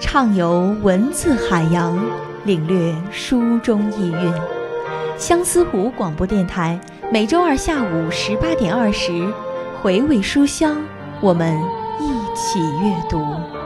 畅游文字海洋领略书中意韵。相思湖广播电台每周二下午十八点二十回味书香我们一起阅读。